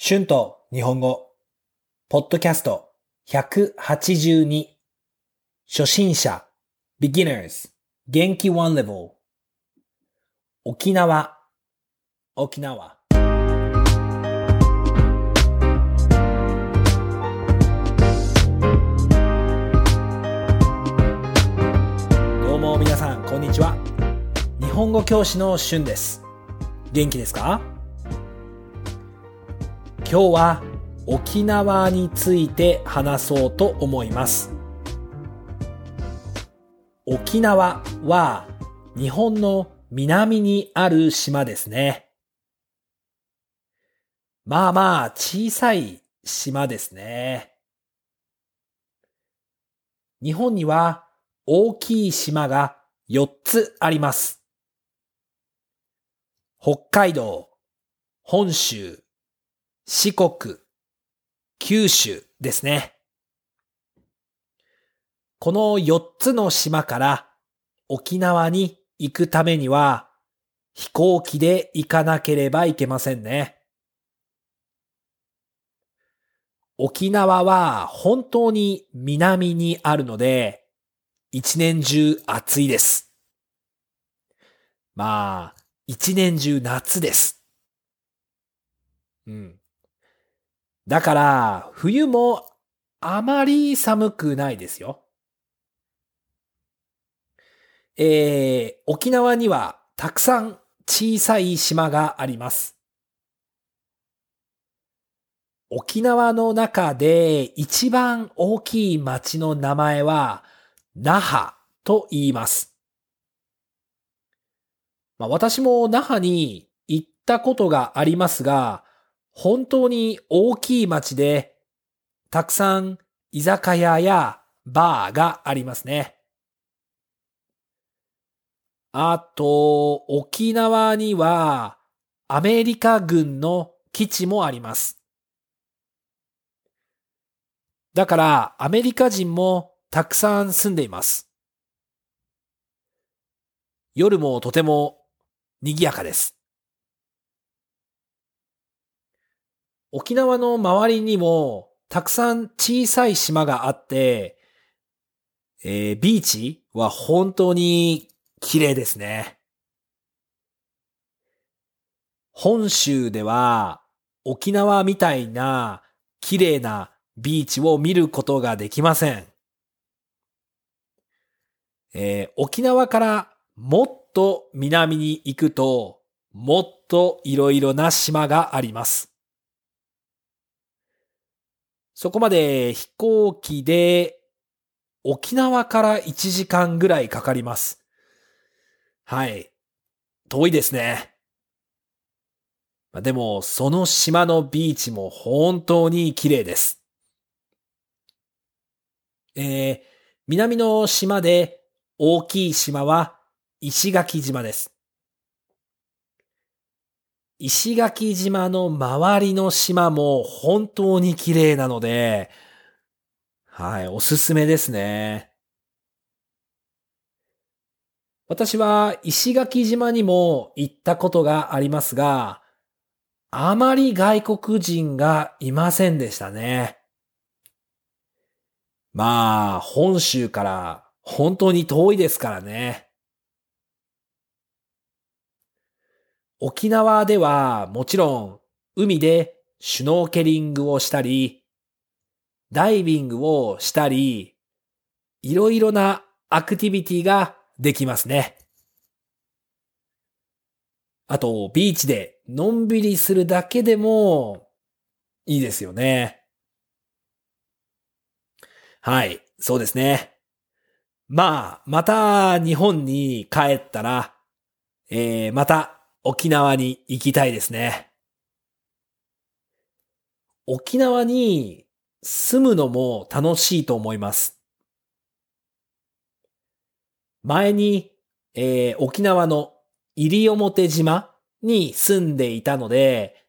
春と日本語、ポッドキャスト。182初心者。beginners 元気。one level 沖縄。沖縄。どうも皆さんこんにちは。日本語教師の春です。元気ですか？今日は沖縄について話そうと思います。沖縄は日本の南にある島ですね。まあまあ小さい島ですね。日本には大きい島が4つあります。北海道、本州、四国、九州ですね。この4つの島から沖縄に行くためには飛行機で行かなければいけませんね。沖縄は本当に南にあるので一年中暑いです。まあ、一年中夏です。うん。だから、冬もあまり寒くないですよ。えー、沖縄にはたくさん小さい島があります。沖縄の中で一番大きい町の名前は、那覇と言います。まあ、私も那覇に行ったことがありますが、本当に大きい町で、たくさん居酒屋やバーがありますね。あと、沖縄にはアメリカ軍の基地もあります。だからアメリカ人もたくさん住んでいます。夜もとても賑やかです。沖縄の周りにもたくさん小さい島があって、えービーチは本当に綺麗ですね。本州では沖縄みたいな綺麗なビーチを見ることができません。えー沖縄からもっと南に行くと、もっといろいろな島があります。そこまで飛行機で沖縄から1時間ぐらいかかります。はい。遠いですね。までも、その島のビーチも本当に綺麗です。えー、南の島で大きい島は石垣島です。石垣島の周りの島も本当に綺麗なので、はい、おすすめですね。私は石垣島にも行ったことがありますが、あまり外国人がいませんでしたね。まあ、本州から本当に遠いですからね。沖縄ではもちろん海でシュノーケリングをしたり、ダイビングをしたり、いろいろなアクティビティができますね。あと、ビーチでのんびりするだけでもいいですよね。はい、そうですね。まあ、また日本に帰ったら、えー、また沖縄に行きたいですね。沖縄に住むのも楽しいと思います。前に、えー沖縄の西表島に住んでいたので、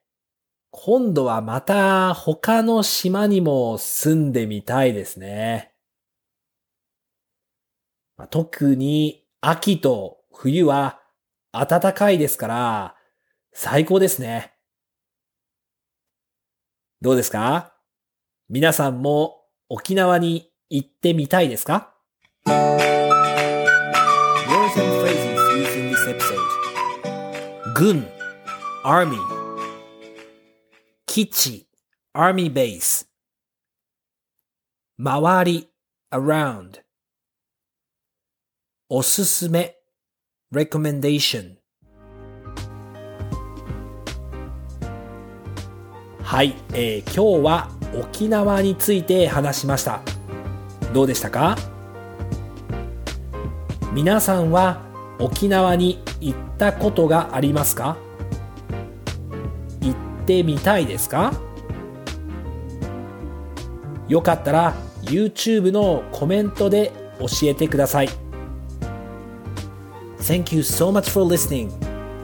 今度はまた他の島にも住んでみたいですね。特に秋と冬は暖かいですから、最高ですね。どうですか皆さんも沖縄に行ってみたいですか軍 Army 基地 Army base 周り around おすすめ recommendation. はい、えー今日は沖縄について話しました。どうでしたか？皆さんは沖縄に行ったことがありますか？行ってみたいですか？よかったら YouTube のコメントで教えてください。Thank you so much for listening.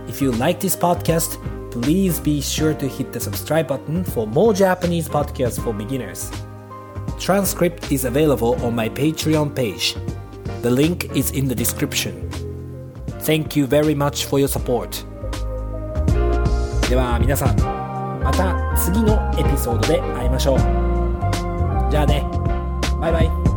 If you like this podcast, please be sure to hit the subscribe button for more Japanese podcasts for beginners. Transcript is available on my Patreon page. The link is in the description. Thank you very much for your support. では皆さん、また次のエピソードで会いましょう。じゃあね、バイバイ。